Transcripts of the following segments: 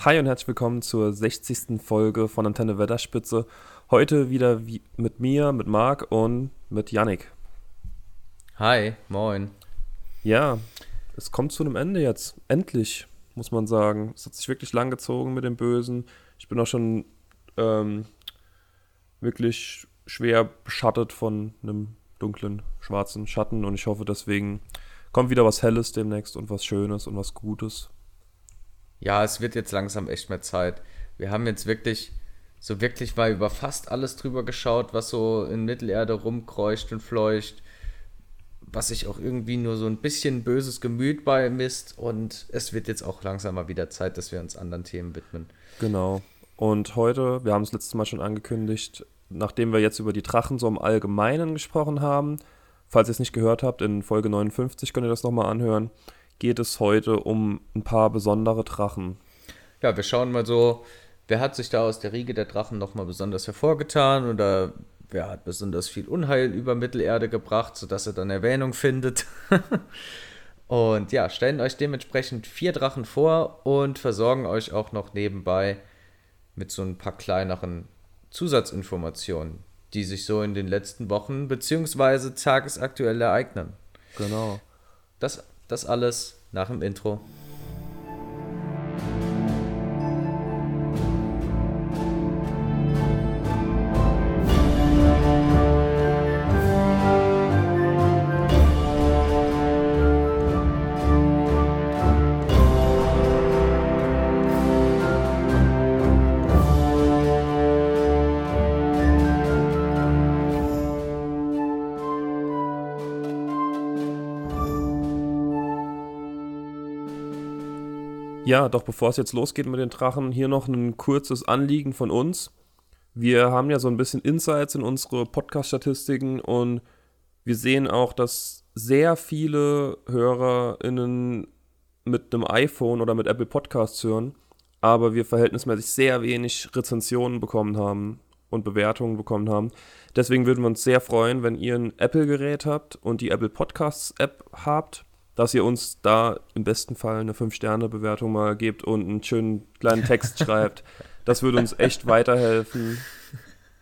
Hi und herzlich willkommen zur 60. Folge von Antenne Wetterspitze. Heute wieder wie mit mir, mit Marc und mit Yannick. Hi, moin. Ja, es kommt zu einem Ende jetzt. Endlich, muss man sagen. Es hat sich wirklich lang gezogen mit dem Bösen. Ich bin auch schon ähm, wirklich schwer beschattet von einem dunklen, schwarzen Schatten und ich hoffe deswegen kommt wieder was Helles demnächst und was Schönes und was Gutes. Ja, es wird jetzt langsam echt mehr Zeit. Wir haben jetzt wirklich, so wirklich mal über fast alles drüber geschaut, was so in Mittelerde rumkreucht und fleucht, was sich auch irgendwie nur so ein bisschen böses Gemüt bei misst und es wird jetzt auch langsam mal wieder Zeit, dass wir uns anderen Themen widmen. Genau. Und heute, wir haben es letztes Mal schon angekündigt, nachdem wir jetzt über die Drachen so im Allgemeinen gesprochen haben, falls ihr es nicht gehört habt, in Folge 59 könnt ihr das nochmal anhören, geht es heute um ein paar besondere Drachen. Ja, wir schauen mal so, wer hat sich da aus der Riege der Drachen nochmal besonders hervorgetan oder wer hat besonders viel Unheil über Mittelerde gebracht, sodass er dann Erwähnung findet. und ja, stellen euch dementsprechend vier Drachen vor und versorgen euch auch noch nebenbei mit so ein paar kleineren Zusatzinformationen, die sich so in den letzten Wochen bzw. tagesaktuell ereignen. Genau. Das das alles nach dem Intro. Ja, doch bevor es jetzt losgeht mit den Drachen, hier noch ein kurzes Anliegen von uns. Wir haben ja so ein bisschen Insights in unsere Podcast-Statistiken und wir sehen auch, dass sehr viele HörerInnen mit einem iPhone oder mit Apple Podcasts hören, aber wir verhältnismäßig sehr wenig Rezensionen bekommen haben und Bewertungen bekommen haben. Deswegen würden wir uns sehr freuen, wenn ihr ein Apple-Gerät habt und die Apple Podcasts App habt dass ihr uns da im besten Fall eine 5-Sterne-Bewertung mal gebt und einen schönen kleinen Text schreibt. Das würde uns echt weiterhelfen.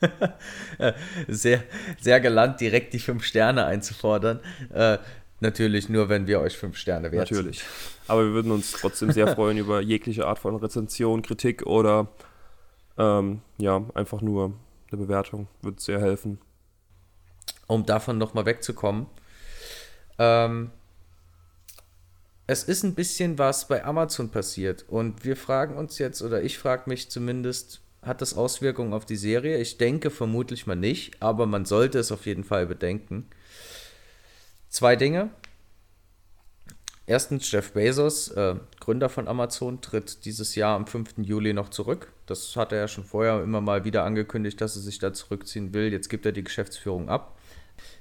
sehr, sehr galant, direkt die 5 Sterne einzufordern. Äh, natürlich nur, wenn wir euch 5 Sterne wert Natürlich. Aber wir würden uns trotzdem sehr freuen über jegliche Art von Rezension, Kritik oder ähm, ja, einfach nur eine Bewertung. Würde sehr helfen. Um davon nochmal wegzukommen. Ähm, es ist ein bisschen was bei Amazon passiert und wir fragen uns jetzt, oder ich frage mich zumindest, hat das Auswirkungen auf die Serie? Ich denke vermutlich mal nicht, aber man sollte es auf jeden Fall bedenken. Zwei Dinge. Erstens, Jeff Bezos, äh, Gründer von Amazon, tritt dieses Jahr am 5. Juli noch zurück. Das hat er ja schon vorher immer mal wieder angekündigt, dass er sich da zurückziehen will. Jetzt gibt er die Geschäftsführung ab.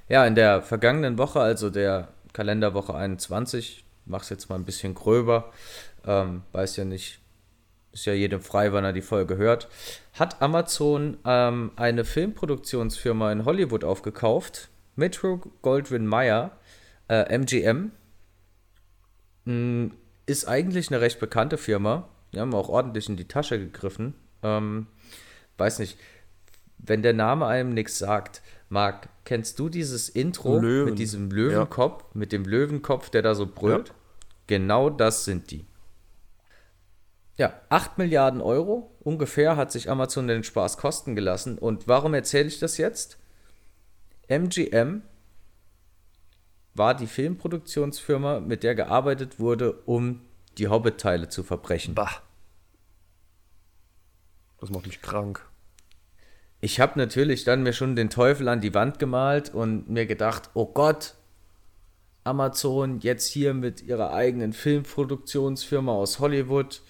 Ja, in der vergangenen Woche, also der Kalenderwoche 21, mach's jetzt mal ein bisschen gröber. Ähm, weiß ja nicht, ist ja jedem frei, wann er die Folge hört. Hat Amazon ähm, eine Filmproduktionsfirma in Hollywood aufgekauft, Metro Goldwyn Mayer, äh, MGM. Hm, ist eigentlich eine recht bekannte Firma. Die haben auch ordentlich in die Tasche gegriffen. Ähm, weiß nicht, wenn der Name einem nichts sagt, Marc, kennst du dieses Intro Löwen. mit diesem Löwenkopf, ja. mit dem Löwenkopf, der da so brüllt? Ja. Genau das sind die. Ja, 8 Milliarden Euro ungefähr hat sich Amazon den Spaß kosten gelassen. Und warum erzähle ich das jetzt? MGM war die Filmproduktionsfirma, mit der gearbeitet wurde, um die Hobbit-Teile zu verbrechen. Bah. Das macht mich krank. Ich habe natürlich dann mir schon den Teufel an die Wand gemalt und mir gedacht, oh Gott, Amazon jetzt hier mit ihrer eigenen Filmproduktionsfirma aus Hollywood.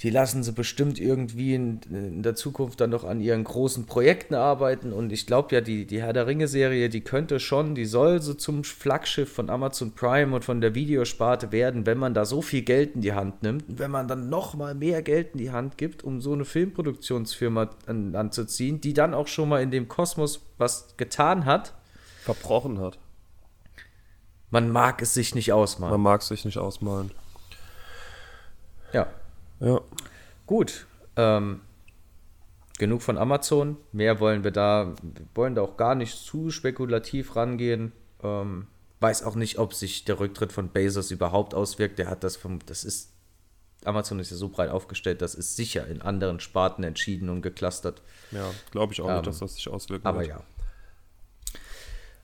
Die lassen sie bestimmt irgendwie in, in der Zukunft dann noch an ihren großen Projekten arbeiten. Und ich glaube ja, die, die Herr der Ringe-Serie, die könnte schon, die soll so zum Flaggschiff von Amazon Prime und von der Videosparte werden, wenn man da so viel Geld in die Hand nimmt. Und wenn man dann nochmal mehr Geld in die Hand gibt, um so eine Filmproduktionsfirma an, anzuziehen, die dann auch schon mal in dem Kosmos was getan hat. Verbrochen hat. Man mag es sich nicht ausmalen. Man mag es sich nicht ausmalen. Ja. Ja. Gut. Ähm, genug von Amazon. Mehr wollen wir da, wir wollen da auch gar nicht zu spekulativ rangehen. Ähm, weiß auch nicht, ob sich der Rücktritt von Bezos überhaupt auswirkt. Der hat das vom, das ist, Amazon ist ja so breit aufgestellt, das ist sicher in anderen Sparten entschieden und geklustert. Ja, glaube ich auch Ähm, nicht, dass das sich auswirken Aber wird. ja.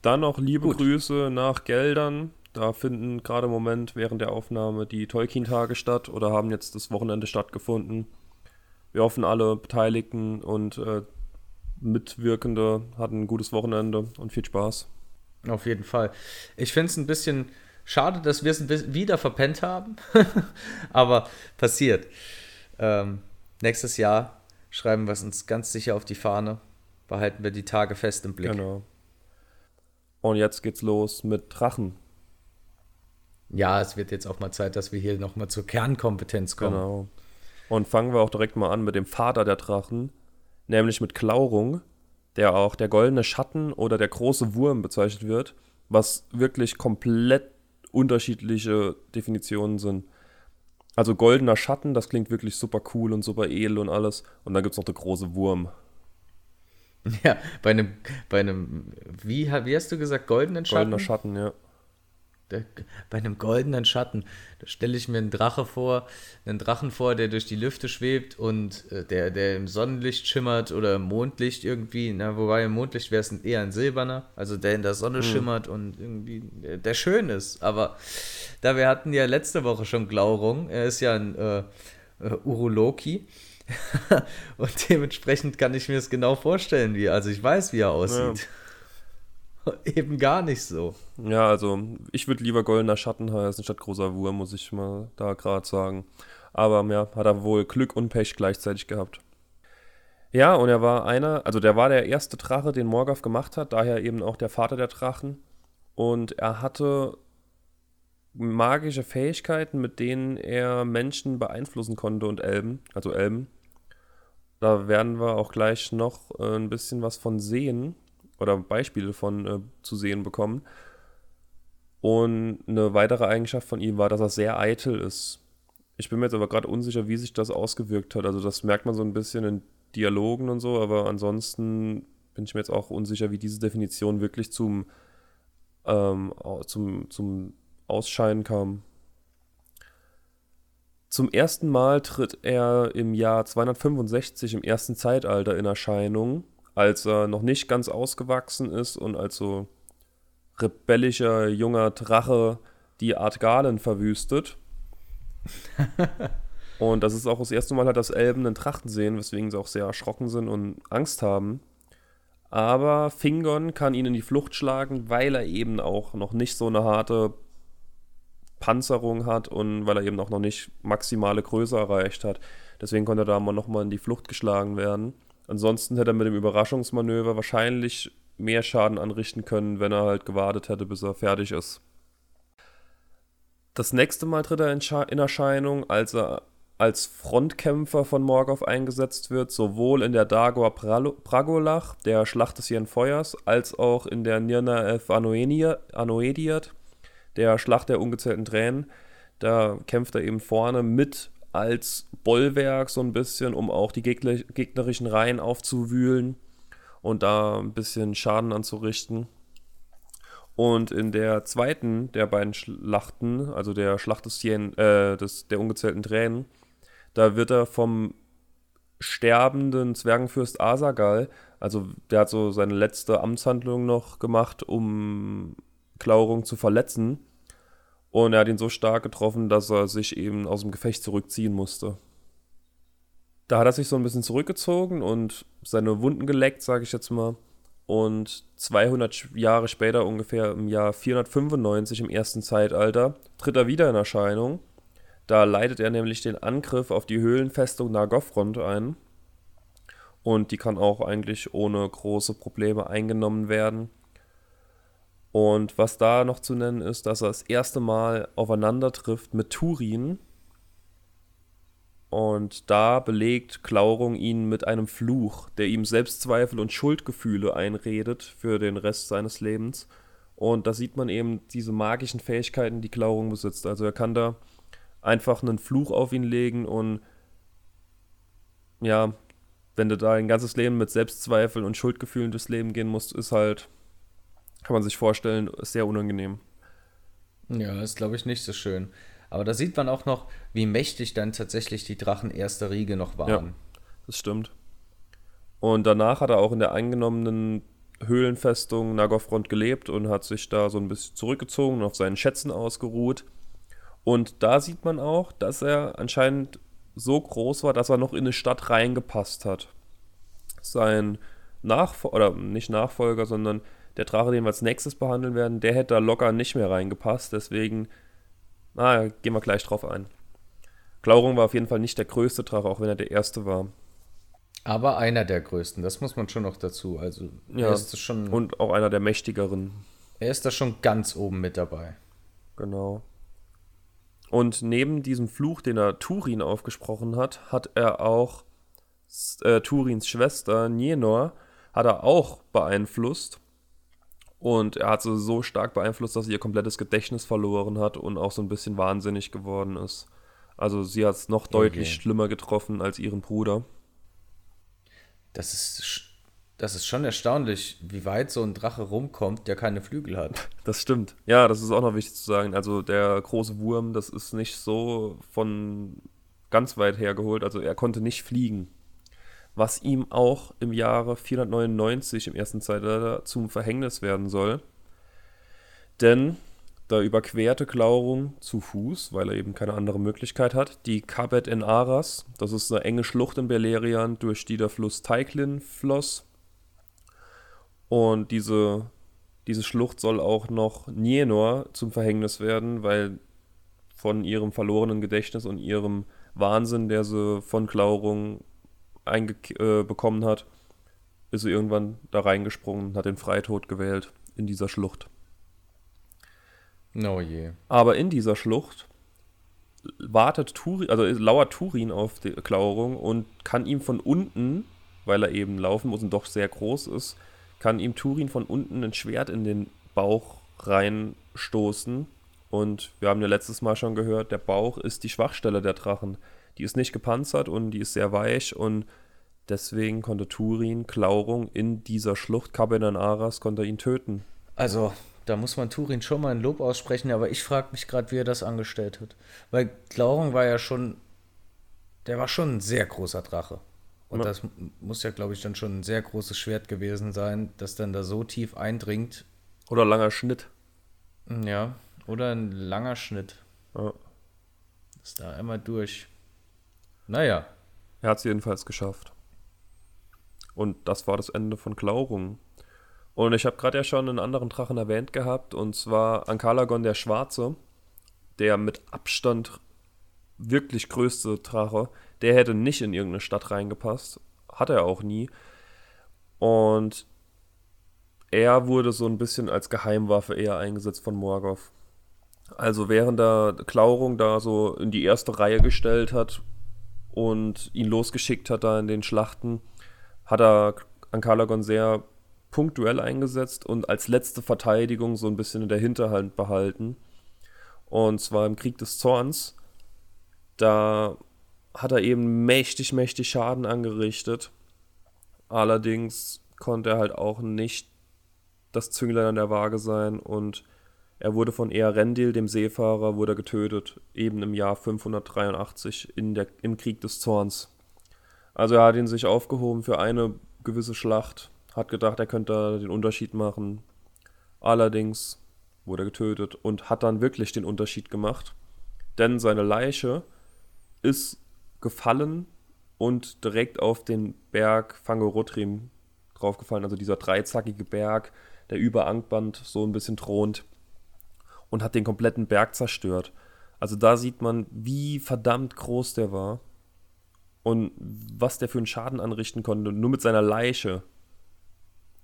Dann noch liebe Gut. Grüße nach Geldern. Da finden gerade im Moment während der Aufnahme die Tolkien-Tage statt oder haben jetzt das Wochenende stattgefunden. Wir hoffen, alle Beteiligten und äh, Mitwirkende hatten ein gutes Wochenende und viel Spaß. Auf jeden Fall. Ich finde es ein bisschen schade, dass wir es wieder verpennt haben. Aber passiert. Ähm, nächstes Jahr schreiben wir es uns ganz sicher auf die Fahne. Behalten wir die Tage fest im Blick. Genau. Und jetzt geht's los mit Drachen. Ja, es wird jetzt auch mal Zeit, dass wir hier nochmal zur Kernkompetenz kommen. Genau. Und fangen wir auch direkt mal an mit dem Vater der Drachen, nämlich mit Klaurung, der auch der goldene Schatten oder der große Wurm bezeichnet wird, was wirklich komplett unterschiedliche Definitionen sind. Also goldener Schatten, das klingt wirklich super cool und super edel und alles. Und dann gibt es noch der große Wurm. Ja, bei einem, bei einem, wie, wie hast du gesagt, goldenen Schatten? Goldener Schatten, ja. Bei einem goldenen Schatten, da stelle ich mir einen Drache vor, einen Drachen vor, der durch die Lüfte schwebt und äh, der, der im Sonnenlicht schimmert oder im Mondlicht irgendwie, na, wobei im Mondlicht wäre es eher ein silberner, also der in der Sonne schimmert und irgendwie, der, der schön ist. Aber da wir hatten ja letzte Woche schon Glaurung, er ist ja ein äh, äh, Uruloki. und dementsprechend kann ich mir es genau vorstellen, wie, also ich weiß, wie er aussieht. Eben gar nicht so. Ja, also ich würde lieber goldener Schatten heißen statt großer Wurm, muss ich mal da gerade sagen. Aber ja, hat er wohl Glück und Pech gleichzeitig gehabt. Ja, und er war einer, also der war der erste Drache, den Morgoth gemacht hat, daher eben auch der Vater der Drachen. Und er hatte magische Fähigkeiten, mit denen er Menschen beeinflussen konnte und Elben, also Elben. Da werden wir auch gleich noch äh, ein bisschen was von sehen oder Beispiele von äh, zu sehen bekommen. Und eine weitere Eigenschaft von ihm war, dass er sehr eitel ist. Ich bin mir jetzt aber gerade unsicher, wie sich das ausgewirkt hat. Also das merkt man so ein bisschen in Dialogen und so, aber ansonsten bin ich mir jetzt auch unsicher, wie diese Definition wirklich zum, ähm, zum, zum Ausscheiden kam. Zum ersten Mal tritt er im Jahr 265 im ersten Zeitalter in Erscheinung, als er noch nicht ganz ausgewachsen ist und als so rebellischer junger Drache die Art Galen verwüstet. und das ist auch das erste Mal, halt, dass Elben einen Drachen sehen, weswegen sie auch sehr erschrocken sind und Angst haben. Aber Fingon kann ihn in die Flucht schlagen, weil er eben auch noch nicht so eine harte Panzerung hat und weil er eben auch noch nicht maximale Größe erreicht hat. Deswegen konnte er da mal nochmal in die Flucht geschlagen werden. Ansonsten hätte er mit dem Überraschungsmanöver wahrscheinlich mehr Schaden anrichten können, wenn er halt gewartet hätte, bis er fertig ist. Das nächste Mal tritt er in, Erscheinung, als er als Frontkämpfer von Morgoth eingesetzt wird, sowohl in der Dagor Pragolach, der Schlacht des Feuers, als auch in der Nirnaeth Anoenia- Anoediat, der Schlacht der ungezählten Tränen. Da kämpft er eben vorne mit als Bollwerk so ein bisschen, um auch die gegner gegnerischen Reihen aufzuwühlen und da ein bisschen Schaden anzurichten. Und in der zweiten der beiden Schlachten, also der Schlacht des, Jen, äh, des der ungezählten Tränen, da wird er vom sterbenden Zwergenfürst Asagal, also der hat so seine letzte Amtshandlung noch gemacht, um Klaurung zu verletzen. Und er hat ihn so stark getroffen, dass er sich eben aus dem Gefecht zurückziehen musste. Da hat er sich so ein bisschen zurückgezogen und seine Wunden geleckt, sage ich jetzt mal. Und 200 Sch- Jahre später, ungefähr im Jahr 495 im ersten Zeitalter, tritt er wieder in Erscheinung. Da leitet er nämlich den Angriff auf die Höhlenfestung Nargothrond ein. Und die kann auch eigentlich ohne große Probleme eingenommen werden. Und was da noch zu nennen ist, dass er das erste Mal aufeinander trifft mit Turin. Und da belegt Klaurung ihn mit einem Fluch, der ihm Selbstzweifel und Schuldgefühle einredet für den Rest seines Lebens. Und da sieht man eben diese magischen Fähigkeiten, die Klaurung besitzt. Also er kann da einfach einen Fluch auf ihn legen und ja, wenn du da ein ganzes Leben mit Selbstzweifeln und Schuldgefühlen durchs Leben gehen musst, ist halt, kann man sich vorstellen, sehr unangenehm. Ja, ist glaube ich nicht so schön. Aber da sieht man auch noch, wie mächtig dann tatsächlich die Drachen erster Riege noch waren. Ja, das stimmt. Und danach hat er auch in der eingenommenen Höhlenfestung Nagorfront gelebt und hat sich da so ein bisschen zurückgezogen und auf seinen Schätzen ausgeruht. Und da sieht man auch, dass er anscheinend so groß war, dass er noch in eine Stadt reingepasst hat. Sein Nachfolger, oder nicht Nachfolger, sondern der Drache, den wir als nächstes behandeln werden, der hätte da locker nicht mehr reingepasst. Deswegen, na, gehen wir gleich drauf ein. Glaurung war auf jeden Fall nicht der größte Drache, auch wenn er der erste war. Aber einer der größten, das muss man schon noch dazu. Also ja, ist schon. Und auch einer der mächtigeren. Er ist da schon ganz oben mit dabei. Genau. Und neben diesem Fluch, den er Turin aufgesprochen hat, hat er auch äh, Turins Schwester Nienor hat er auch beeinflusst. Und er hat sie so stark beeinflusst, dass sie ihr komplettes Gedächtnis verloren hat und auch so ein bisschen wahnsinnig geworden ist. Also sie hat es noch deutlich okay. schlimmer getroffen als ihren Bruder das ist, das ist schon erstaunlich, wie weit so ein Drache rumkommt, der keine Flügel hat. Das stimmt. Ja, das ist auch noch wichtig zu sagen. Also der große Wurm, das ist nicht so von ganz weit her geholt. Also er konnte nicht fliegen. Was ihm auch im Jahre 499 im ersten Zeitalter zum Verhängnis werden soll. Denn da überquerte Glaurung zu Fuß, weil er eben keine andere Möglichkeit hat, die Kabet en Aras. Das ist eine enge Schlucht in Beleriand, durch die der Fluss Teiklin floss. Und diese, diese Schlucht soll auch noch Nienor zum Verhängnis werden, weil von ihrem verlorenen Gedächtnis und ihrem Wahnsinn, der sie von Glaurung äh, bekommen hat, ist sie irgendwann da reingesprungen und hat den Freitod gewählt in dieser Schlucht. Oh je. Aber in dieser Schlucht wartet Turin, also lauert Turin auf die Klauerung und kann ihm von unten, weil er eben laufen muss und doch sehr groß ist, kann ihm Turin von unten ein Schwert in den Bauch reinstoßen. Und wir haben ja letztes Mal schon gehört, der Bauch ist die Schwachstelle der Drachen. Die ist nicht gepanzert und die ist sehr weich und deswegen konnte Turin Klaurung in dieser Schlucht Kabenan Aras konnte ihn töten. Also da muss man Turin schon mal ein Lob aussprechen, aber ich frage mich gerade, wie er das angestellt hat. Weil Glaurung war ja schon, der war schon ein sehr großer Drache. Und ja. das muss ja, glaube ich, dann schon ein sehr großes Schwert gewesen sein, das dann da so tief eindringt. Oder langer Schnitt. Ja, oder ein langer Schnitt. Ja. Ist da einmal durch. Naja. Er hat es jedenfalls geschafft. Und das war das Ende von Glaurung. Und ich habe gerade ja schon einen anderen Drachen erwähnt gehabt, und zwar Ankalagon der Schwarze, der mit Abstand wirklich größte Drache. Der hätte nicht in irgendeine Stadt reingepasst. Hat er auch nie. Und er wurde so ein bisschen als Geheimwaffe eher eingesetzt von Morgoth. Also während er Klaurung da so in die erste Reihe gestellt hat und ihn losgeschickt hat da in den Schlachten, hat er Ankalagon sehr punktuell eingesetzt und als letzte Verteidigung so ein bisschen in der Hinterhand behalten. Und zwar im Krieg des Zorns. Da hat er eben mächtig, mächtig Schaden angerichtet. Allerdings konnte er halt auch nicht das Zünglein an der Waage sein und er wurde von Earendil, dem Seefahrer, wurde getötet, eben im Jahr 583 in der, im Krieg des Zorns. Also er hat ihn sich aufgehoben für eine gewisse Schlacht hat gedacht, er könnte den Unterschied machen. Allerdings wurde er getötet und hat dann wirklich den Unterschied gemacht. Denn seine Leiche ist gefallen und direkt auf den Berg Fangorotrim draufgefallen, also dieser dreizackige Berg, der über Angband so ein bisschen thront und hat den kompletten Berg zerstört. Also da sieht man, wie verdammt groß der war und was der für einen Schaden anrichten konnte, nur mit seiner Leiche.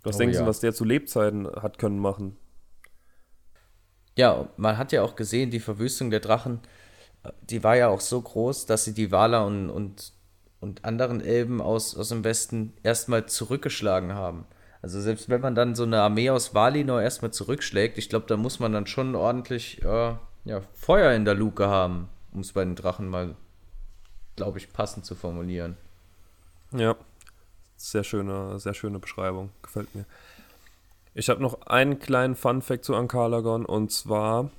Was oh, denkst ja. du, was der zu Lebzeiten hat können machen? Ja, man hat ja auch gesehen, die Verwüstung der Drachen, die war ja auch so groß, dass sie die Waler und, und, und anderen Elben aus, aus dem Westen erstmal zurückgeschlagen haben. Also selbst wenn man dann so eine Armee aus Valinor erstmal zurückschlägt, ich glaube, da muss man dann schon ordentlich äh, ja, Feuer in der Luke haben, um es bei den Drachen mal, glaube ich, passend zu formulieren. Ja, sehr schöne, sehr schöne Beschreibung. Gefällt mir. Ich habe noch einen kleinen Fun-Fact zu Ankalagon und zwar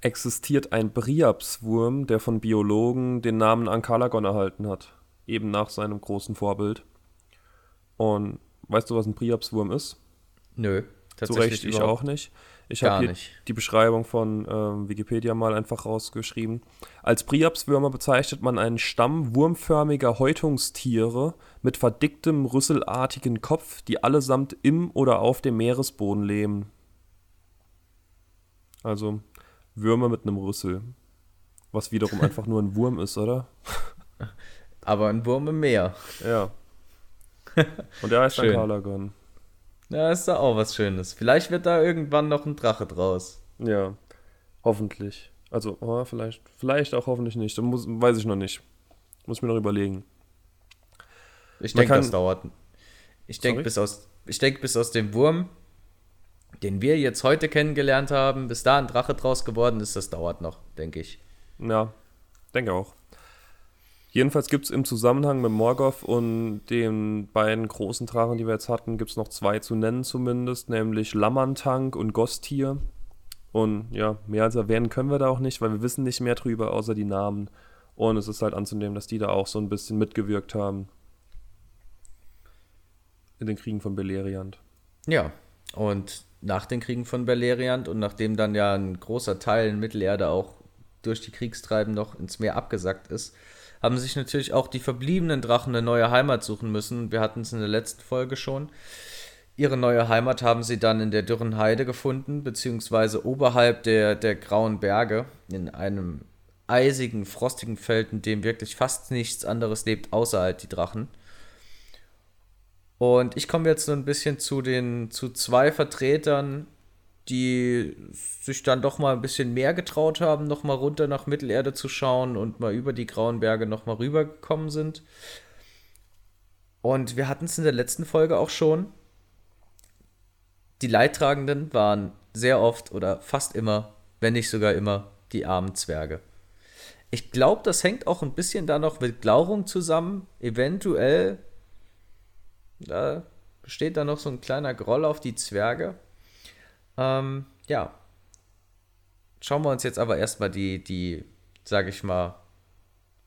existiert ein Briapswurm, der von Biologen den Namen Ankalagon erhalten hat. Eben nach seinem großen Vorbild. Und weißt du, was ein Briapswurm ist? Nö, Zu Recht, ich auch nicht. Ich habe hier die Beschreibung von ähm, Wikipedia mal einfach rausgeschrieben. Als Priapswürmer bezeichnet man einen Stamm wurmförmiger Häutungstiere mit verdicktem, rüsselartigen Kopf, die allesamt im oder auf dem Meeresboden leben. Also Würmer mit einem Rüssel. Was wiederum einfach nur ein Wurm ist, oder? Aber ein Wurm im Meer. Ja. Und der heißt dann. Kalagon. Ja, ist da auch was Schönes. Vielleicht wird da irgendwann noch ein Drache draus. Ja, hoffentlich. Also, oh, vielleicht, vielleicht auch hoffentlich nicht. Muss, weiß ich noch nicht. Muss ich mir noch überlegen. Ich denke, das dauert. Ich denke, bis aus, ich denk, bis aus dem Wurm, den wir jetzt heute kennengelernt haben, bis da ein Drache draus geworden ist, das dauert noch, denke ich. Ja, denke auch. Jedenfalls gibt es im Zusammenhang mit Morgoth und den beiden großen Drachen, die wir jetzt hatten, gibt es noch zwei zu nennen zumindest, nämlich Lammantank und Gostir. Und ja, mehr als erwähnen können wir da auch nicht, weil wir wissen nicht mehr drüber, außer die Namen. Und es ist halt anzunehmen, dass die da auch so ein bisschen mitgewirkt haben. In den Kriegen von Beleriand. Ja, und nach den Kriegen von Beleriand und nachdem dann ja ein großer Teil in Mittelerde auch durch die Kriegstreiben noch ins Meer abgesackt ist, haben sich natürlich auch die verbliebenen Drachen eine neue Heimat suchen müssen. Wir hatten es in der letzten Folge schon. Ihre neue Heimat haben sie dann in der dürren Heide gefunden, beziehungsweise oberhalb der, der Grauen Berge, in einem eisigen, frostigen Feld, in dem wirklich fast nichts anderes lebt, außer halt die Drachen. Und ich komme jetzt so ein bisschen zu den zu zwei Vertretern, die sich dann doch mal ein bisschen mehr getraut haben, noch mal runter nach Mittelerde zu schauen und mal über die Grauen Berge noch mal rübergekommen sind. Und wir hatten es in der letzten Folge auch schon. Die Leidtragenden waren sehr oft oder fast immer, wenn nicht sogar immer, die armen Zwerge. Ich glaube, das hängt auch ein bisschen da noch mit Glaurung zusammen. Eventuell da besteht da noch so ein kleiner Groll auf die Zwerge. Ähm, ja. Schauen wir uns jetzt aber erstmal die, die, sag ich mal,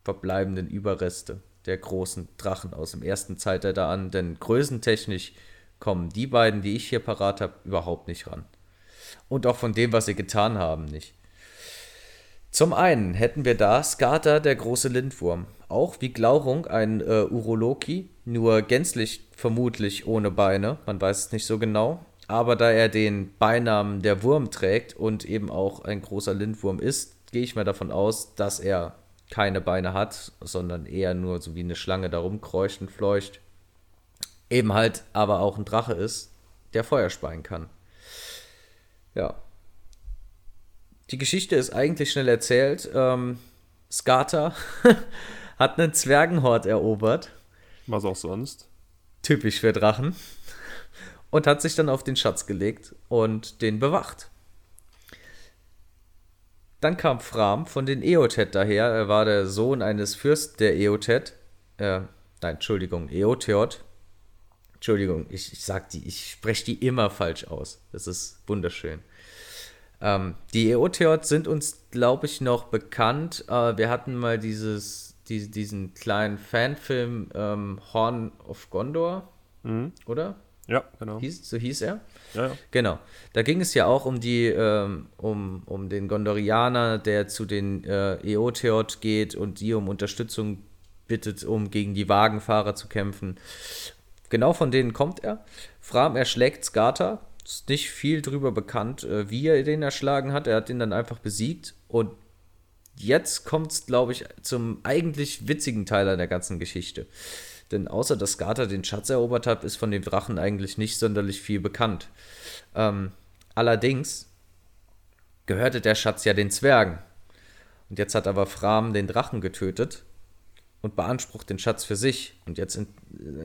verbleibenden Überreste der großen Drachen aus dem ersten Zeitalter an, denn größentechnisch kommen die beiden, die ich hier parat habe, überhaupt nicht ran. Und auch von dem, was sie getan haben, nicht. Zum einen hätten wir da Skata, der große Lindwurm. Auch wie Glaurung ein äh, Uroloki, nur gänzlich vermutlich ohne Beine, man weiß es nicht so genau. Aber da er den Beinamen der Wurm trägt und eben auch ein großer Lindwurm ist, gehe ich mal davon aus, dass er keine Beine hat, sondern eher nur so wie eine Schlange da rumkreucht und fleucht. Eben halt aber auch ein Drache ist, der Feuer speien kann. Ja, die Geschichte ist eigentlich schnell erzählt. Ähm, Skata hat einen Zwergenhort erobert, Was auch sonst. typisch für Drachen, und hat sich dann auf den Schatz gelegt und den bewacht. Dann kam Fram von den Eotet daher. Er war der Sohn eines Fürsten der Eotet. Äh, nein, Entschuldigung, Eotheot. Entschuldigung, ich, ich sag die, ich spreche die immer falsch aus. Das ist wunderschön. Ähm, die Eotheot sind uns, glaube ich, noch bekannt. Äh, wir hatten mal dieses, die, diesen kleinen Fanfilm ähm, Horn of Gondor, Mhm. oder? Ja, genau. Hieß, so hieß er. Ja, ja. Genau. Da ging es ja auch um die, ähm, um, um den Gondorianer, der zu den äh, Eotheot geht und die um Unterstützung bittet, um gegen die Wagenfahrer zu kämpfen. Genau von denen kommt er. Fram erschlägt Skata. Ist nicht viel drüber bekannt, äh, wie er den erschlagen hat. Er hat ihn dann einfach besiegt. Und jetzt kommt es, glaube ich, zum eigentlich witzigen Teil an der ganzen Geschichte. Denn außer dass Skata den Schatz erobert hat, ist von dem Drachen eigentlich nicht sonderlich viel bekannt. Ähm, allerdings gehörte der Schatz ja den Zwergen. Und jetzt hat aber Fram den Drachen getötet und beansprucht den Schatz für sich. Und jetzt in-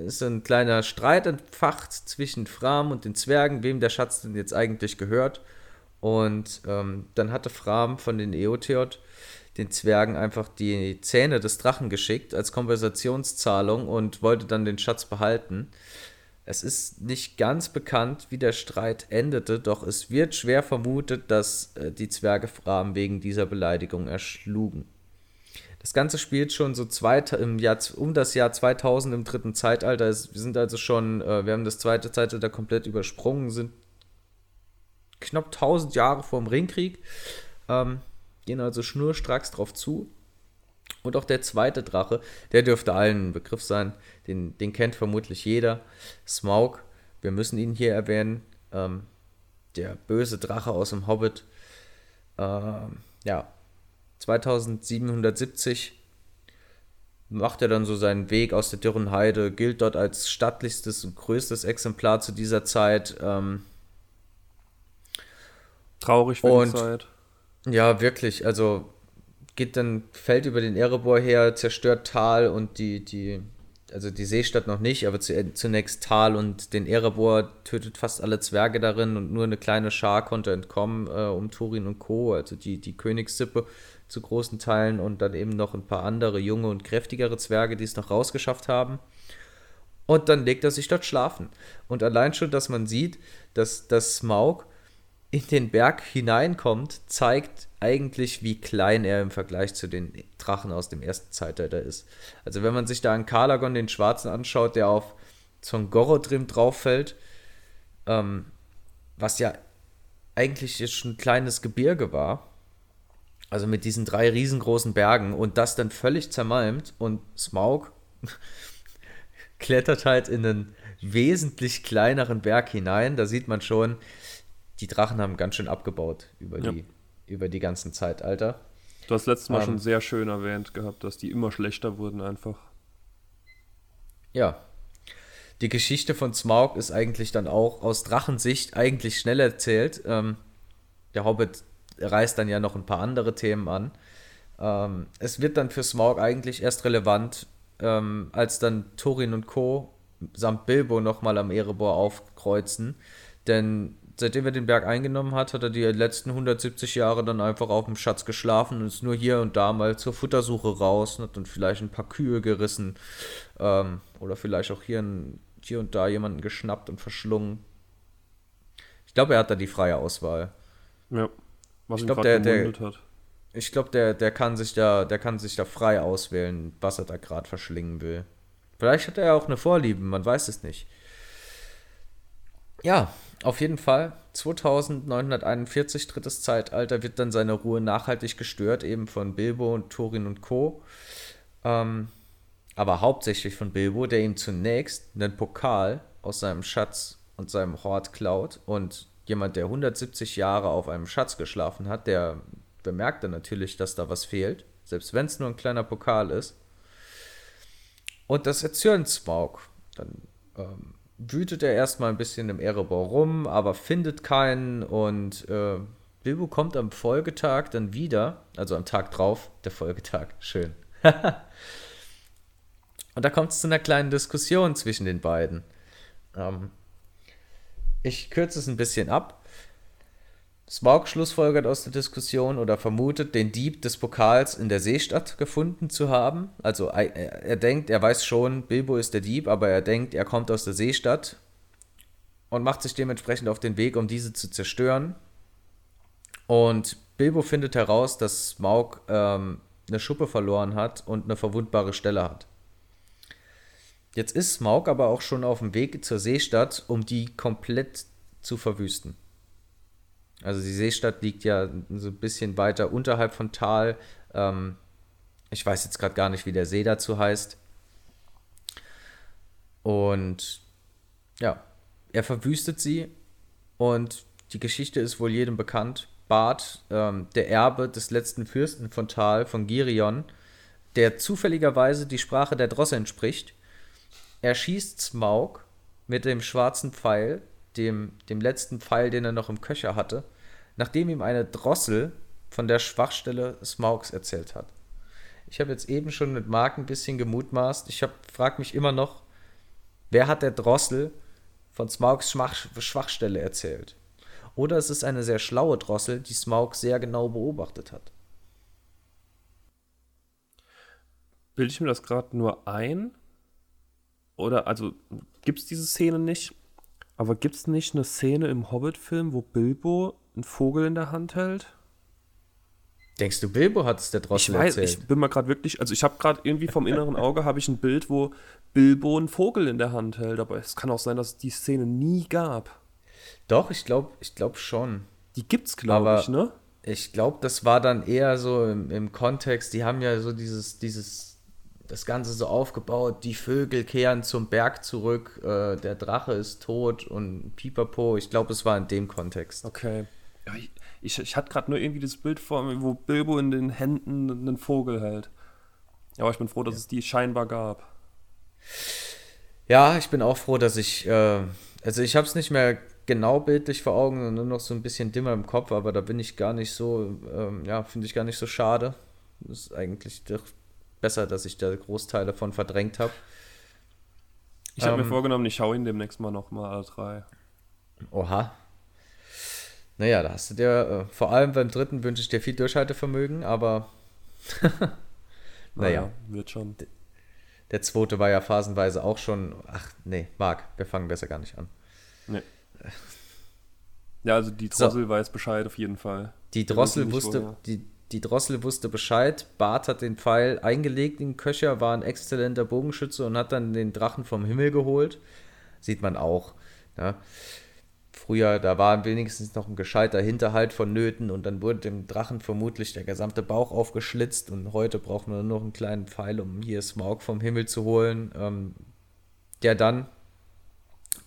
ist ein kleiner Streit entfacht zwischen Fram und den Zwergen, wem der Schatz denn jetzt eigentlich gehört. Und ähm, dann hatte Fram von den Eotheot den Zwergen einfach die Zähne des Drachen geschickt als Kompensationszahlung und wollte dann den Schatz behalten. Es ist nicht ganz bekannt, wie der Streit endete, doch es wird schwer vermutet, dass äh, die Zwerge Fram wegen dieser Beleidigung erschlugen. Das Ganze spielt schon so zwei, im Jahr, um das Jahr 2000 im dritten Zeitalter. wir sind also schon, äh, wir haben das zweite Zeitalter komplett übersprungen, sind knapp 1000 Jahre vor dem Ringkrieg, ähm, gehen also schnurstracks drauf zu. Und auch der zweite Drache, der dürfte allen ein Begriff sein, den, den kennt vermutlich jeder. Smaug, wir müssen ihn hier erwähnen. Ähm, der böse Drache aus dem Hobbit. Ähm, ja, 2770 macht er dann so seinen Weg aus der dürren Heide, gilt dort als stattlichstes und größtes Exemplar zu dieser Zeit. Ähm, Traurig für und, die Zeit. Ja, wirklich. Also geht dann, fällt über den Erebor her, zerstört Tal und die, die, also die Seestadt noch nicht, aber zunächst Tal und den Erebor tötet fast alle Zwerge darin und nur eine kleine Schar konnte entkommen äh, um Turin und Co., also die, die Königssippe zu großen Teilen und dann eben noch ein paar andere junge und kräftigere Zwerge, die es noch rausgeschafft haben. Und dann legt er sich dort schlafen. Und allein schon, dass man sieht, dass das Smaug in den Berg hineinkommt, zeigt eigentlich, wie klein er im Vergleich zu den Drachen aus dem ersten Zeitalter ist. Also wenn man sich da an Kalagon, den Schwarzen, anschaut, der auf Zongorodrim drauffällt, ähm, was ja eigentlich jetzt ein kleines Gebirge war, also mit diesen drei riesengroßen Bergen und das dann völlig zermalmt und Smaug klettert halt in einen wesentlich kleineren Berg hinein, da sieht man schon, die Drachen haben ganz schön abgebaut über, ja. die, über die ganzen Zeitalter. Du hast letztes Mal ähm, schon sehr schön erwähnt gehabt, dass die immer schlechter wurden einfach. Ja. Die Geschichte von Smaug ist eigentlich dann auch aus Drachensicht eigentlich schnell erzählt. Ähm, der Hobbit reißt dann ja noch ein paar andere Themen an. Ähm, es wird dann für Smaug eigentlich erst relevant, ähm, als dann Thorin und Co. samt Bilbo nochmal am Erebor aufkreuzen. Denn seitdem er den Berg eingenommen hat, hat er die letzten 170 Jahre dann einfach auf dem Schatz geschlafen und ist nur hier und da mal zur Futtersuche raus und hat dann vielleicht ein paar Kühe gerissen ähm, oder vielleicht auch hier, ein, hier und da jemanden geschnappt und verschlungen. Ich glaube, er hat da die freie Auswahl. Ja, was ich glaube, der, der, hat. Ich glaube, der, der kann sich da, der kann sich da frei auswählen, was er da gerade verschlingen will. Vielleicht hat er ja auch eine Vorliebe, man weiß es nicht. Ja, auf jeden Fall. 2941, drittes Zeitalter, wird dann seine Ruhe nachhaltig gestört, eben von Bilbo und Thorin und Co. Ähm, aber hauptsächlich von Bilbo, der ihm zunächst einen Pokal aus seinem Schatz und seinem Hort klaut. Und jemand, der 170 Jahre auf einem Schatz geschlafen hat, der bemerkt dann natürlich, dass da was fehlt, selbst wenn es nur ein kleiner Pokal ist. Und das erzürnt Smaug. Dann ähm, wütet er erstmal ein bisschen im Erebor rum, aber findet keinen und äh, Bilbo kommt am Folgetag dann wieder, also am Tag drauf, der Folgetag, schön. und da kommt es zu einer kleinen Diskussion zwischen den beiden. Ähm, ich kürze es ein bisschen ab. Smaug schlussfolgert aus der Diskussion oder vermutet, den Dieb des Pokals in der Seestadt gefunden zu haben. Also er, er denkt, er weiß schon, Bilbo ist der Dieb, aber er denkt, er kommt aus der Seestadt und macht sich dementsprechend auf den Weg, um diese zu zerstören. Und Bilbo findet heraus, dass Smaug ähm, eine Schuppe verloren hat und eine verwundbare Stelle hat. Jetzt ist Smaug aber auch schon auf dem Weg zur Seestadt, um die komplett zu verwüsten. Also die Seestadt liegt ja so ein bisschen weiter unterhalb von Tal. Ähm, ich weiß jetzt gerade gar nicht, wie der See dazu heißt. Und ja, er verwüstet sie und die Geschichte ist wohl jedem bekannt. Bart, ähm, der Erbe des letzten Fürsten von Tal, von Girion, der zufälligerweise die Sprache der Drosseln spricht, erschießt Smaug mit dem schwarzen Pfeil, dem, dem letzten Pfeil, den er noch im Köcher hatte, nachdem ihm eine Drossel von der Schwachstelle Smaugs erzählt hat. Ich habe jetzt eben schon mit Mark ein bisschen gemutmaßt. Ich frage mich immer noch, wer hat der Drossel von Smaugs Schwach, Schwachstelle erzählt? Oder es ist eine sehr schlaue Drossel, die Smaug sehr genau beobachtet hat. bilde ich mir das gerade nur ein? Oder, also, gibt es diese Szene nicht? Aber gibt es nicht eine Szene im Hobbit-Film, wo Bilbo einen Vogel in der Hand hält? Denkst du, Bilbo hat es der Drossel ich weiß, erzählt? Ich bin mal gerade wirklich, also ich habe gerade irgendwie vom inneren Auge habe ich ein Bild, wo Bilbo einen Vogel in der Hand hält, aber es kann auch sein, dass es die Szene nie gab. Doch, ich glaube ich glaub schon. Die gibt's, glaube ich, ne? Ich glaube, das war dann eher so im, im Kontext, die haben ja so dieses, dieses, das Ganze so aufgebaut, die Vögel kehren zum Berg zurück, äh, der Drache ist tot und pipapo. Ich glaube, es war in dem Kontext. Okay. Ja, ich, ich, ich hatte gerade nur irgendwie das Bild vor mir, wo Bilbo in den Händen einen Vogel hält. Aber ich bin froh, dass ja. es die scheinbar gab. Ja, ich bin auch froh, dass ich, äh, also ich habe es nicht mehr genau bildlich vor Augen und nur noch so ein bisschen dimmer im Kopf, aber da bin ich gar nicht so, ähm, ja, finde ich gar nicht so schade. Das ist eigentlich doch besser, dass ich da Großteile davon verdrängt habe. Ich habe ähm, mir vorgenommen, ich schaue ihn demnächst mal nochmal alle drei. Oha. Naja, da hast du dir, äh, vor allem beim dritten wünsche ich dir viel Durchhaltevermögen, aber naja. Wird schon. Der zweite war ja phasenweise auch schon, ach nee, Marc, wir fangen besser gar nicht an. Nee. Ja, also die Drossel so. weiß Bescheid auf jeden Fall. Die Drossel wusste, woher. die, die Drossel wusste Bescheid. Bart hat den Pfeil eingelegt in den Köcher, war ein exzellenter Bogenschütze und hat dann den Drachen vom Himmel geholt. Sieht man auch. Ne? Früher, da war wenigstens noch ein gescheiter Hinterhalt vonnöten und dann wurde dem Drachen vermutlich der gesamte Bauch aufgeschlitzt und heute braucht man nur noch einen kleinen Pfeil, um hier Smaug vom Himmel zu holen, ähm, der dann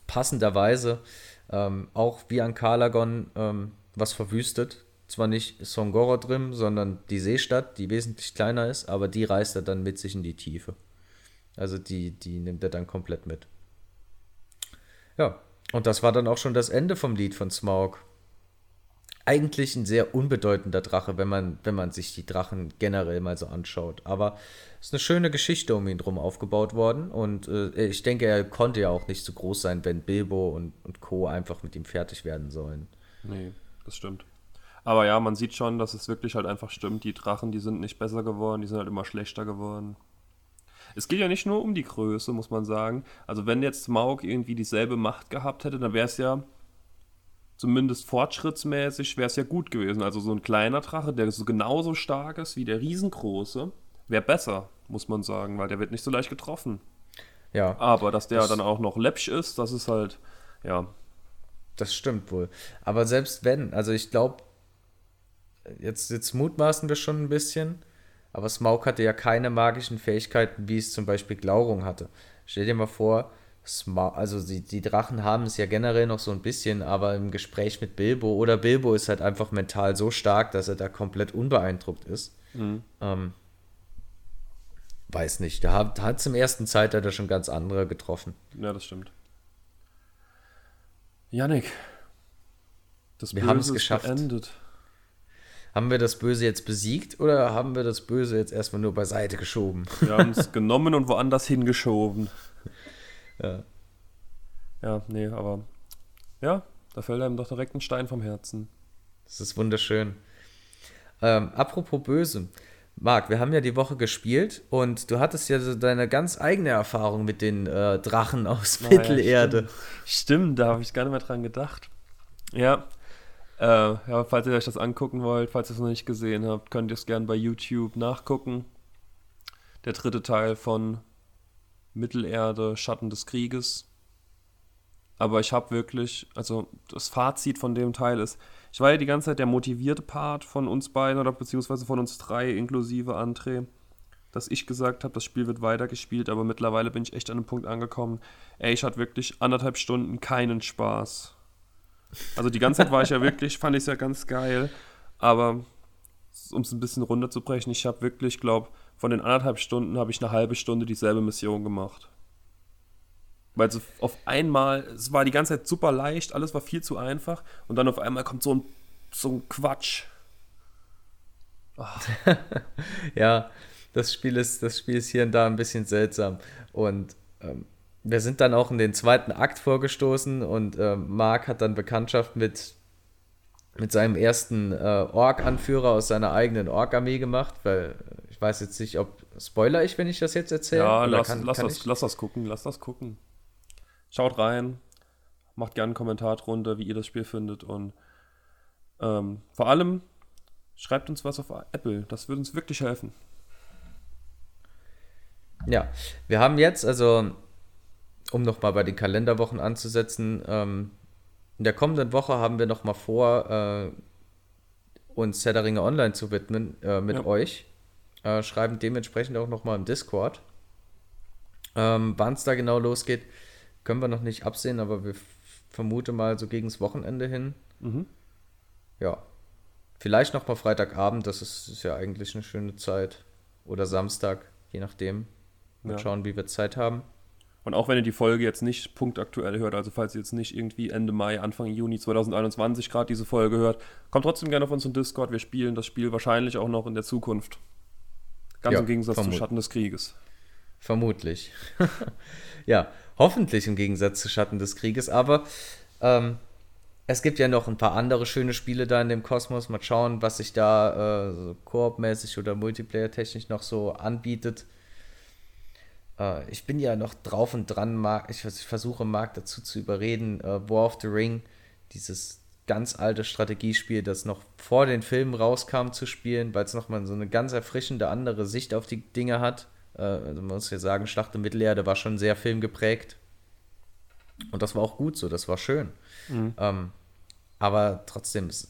passenderweise ähm, auch wie an Kalagon ähm, was verwüstet. Zwar nicht Songorodrim, sondern die Seestadt, die wesentlich kleiner ist, aber die reißt er dann mit sich in die Tiefe. Also die, die nimmt er dann komplett mit. Ja, und das war dann auch schon das Ende vom Lied von Smaug eigentlich ein sehr unbedeutender Drache, wenn man, wenn man sich die Drachen generell mal so anschaut. Aber es ist eine schöne Geschichte um ihn drum aufgebaut worden. Und äh, ich denke, er konnte ja auch nicht so groß sein, wenn Bilbo und, und Co. einfach mit ihm fertig werden sollen. Nee, das stimmt. Aber ja, man sieht schon, dass es wirklich halt einfach stimmt. Die Drachen, die sind nicht besser geworden, die sind halt immer schlechter geworden. Es geht ja nicht nur um die Größe, muss man sagen. Also wenn jetzt Mauk irgendwie dieselbe Macht gehabt hätte, dann wäre es ja zumindest fortschrittsmäßig wäre es ja gut gewesen. Also so ein kleiner Drache, der so genauso stark ist wie der riesengroße, wäre besser, muss man sagen, weil der wird nicht so leicht getroffen. Ja. Aber dass der das dann auch noch läppsch ist, das ist halt, ja. Das stimmt wohl. Aber selbst wenn, also ich glaube, jetzt, jetzt mutmaßen wir schon ein bisschen, aber Smaug hatte ja keine magischen Fähigkeiten, wie es zum Beispiel Glaurung hatte. Stell dir mal vor, smart, also die, die Drachen haben es ja generell noch so ein bisschen, aber im Gespräch mit Bilbo oder Bilbo ist halt einfach mental so stark, dass er da komplett unbeeindruckt ist. Mhm. Ähm, weiß nicht, da hat, hat zum ersten Zeitalter schon ganz andere getroffen. Ja, das stimmt. Yannick, das wir haben es geschafft. Beendet. Haben wir das Böse jetzt besiegt oder haben wir das Böse jetzt erstmal nur beiseite geschoben? Wir haben es genommen und woanders hingeschoben. Ja. Ja, nee, aber ja, da fällt einem doch direkt ein Stein vom Herzen. Das ist wunderschön. Ähm, apropos Böse. Marc, wir haben ja die Woche gespielt und du hattest ja so deine ganz eigene Erfahrung mit den äh, Drachen aus oh, Mittelerde. Stimmt. stimmt. da habe ich gar nicht mehr dran gedacht. Ja. Äh, ja, falls ihr euch das angucken wollt, falls ihr es noch nicht gesehen habt, könnt ihr es gerne bei YouTube nachgucken. Der dritte Teil von Mittelerde, Schatten des Krieges. Aber ich habe wirklich, also das Fazit von dem Teil ist, ich war ja die ganze Zeit der motivierte Part von uns beiden oder beziehungsweise von uns drei inklusive André, dass ich gesagt habe, das Spiel wird weitergespielt, aber mittlerweile bin ich echt an einem Punkt angekommen, ey, ich hatte wirklich anderthalb Stunden keinen Spaß. Also die ganze Zeit war ich ja wirklich, fand ich es ja ganz geil, aber um es ein bisschen runterzubrechen, ich habe wirklich, glaube von den anderthalb Stunden habe ich eine halbe Stunde dieselbe Mission gemacht. Weil so auf einmal, es war die ganze Zeit super leicht, alles war viel zu einfach und dann auf einmal kommt so ein, so ein Quatsch. Oh. ja, das Spiel, ist, das Spiel ist hier und da ein bisschen seltsam. Und ähm, wir sind dann auch in den zweiten Akt vorgestoßen und äh, Mark hat dann Bekanntschaft mit, mit seinem ersten äh, Ork-Anführer aus seiner eigenen Ork-Armee gemacht, weil ich weiß jetzt nicht, ob spoiler ich, wenn ich das jetzt erzähle? Ja, lass, kann, lass, kann das, lass das gucken, lass das gucken. Schaut rein, macht gerne einen Kommentar drunter, wie ihr das Spiel findet und ähm, vor allem schreibt uns was auf Apple. Das würde uns wirklich helfen. Ja, wir haben jetzt, also um nochmal bei den Kalenderwochen anzusetzen, ähm, in der kommenden Woche haben wir nochmal vor, äh, uns Setteringe Online zu widmen äh, mit ja. euch. Äh, schreiben dementsprechend auch nochmal im Discord. Ähm, Wann es da genau losgeht, können wir noch nicht absehen, aber wir vermuten mal so gegen das Wochenende hin. Mhm. Ja. Vielleicht nochmal Freitagabend, das ist, ist, ja eigentlich eine schöne Zeit. Oder Samstag, je nachdem. Mal ja. schauen, wie wir Zeit haben. Und auch wenn ihr die Folge jetzt nicht punktaktuell hört, also falls ihr jetzt nicht irgendwie Ende Mai, Anfang Juni 2021 gerade diese Folge hört, kommt trotzdem gerne auf unseren Discord. Wir spielen das Spiel wahrscheinlich auch noch in der Zukunft. Ganz ja, im Gegensatz zum Schatten des Krieges. Vermutlich. ja, hoffentlich im Gegensatz zu Schatten des Krieges, aber ähm, es gibt ja noch ein paar andere schöne Spiele da in dem Kosmos. Mal schauen, was sich da äh, so Koop-mäßig oder Multiplayer-technisch noch so anbietet. Äh, ich bin ja noch drauf und dran, Marc, ich, ich versuche Marc dazu zu überreden, äh, War of the Ring, dieses ganz alte Strategiespiel, das noch vor den Filmen rauskam, zu spielen, weil es nochmal so eine ganz erfrischende andere Sicht auf die Dinge hat. Äh, also man muss ja sagen, Schlacht um Mittelerde war schon sehr filmgeprägt. Und das war auch gut so, das war schön. Mhm. Ähm, aber trotzdem ist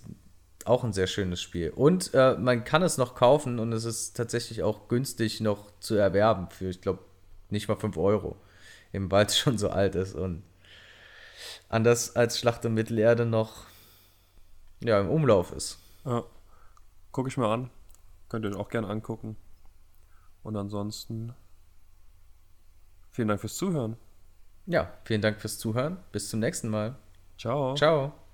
auch ein sehr schönes Spiel. Und äh, man kann es noch kaufen und es ist tatsächlich auch günstig noch zu erwerben für, ich glaube, nicht mal 5 Euro. Eben weil es schon so alt ist und anders als Schlacht um Mittelerde noch ja, im Umlauf ist. Ja. Gucke ich mir an. Könnt ihr euch auch gerne angucken. Und ansonsten vielen Dank fürs Zuhören. Ja, vielen Dank fürs Zuhören. Bis zum nächsten Mal. Ciao. Ciao.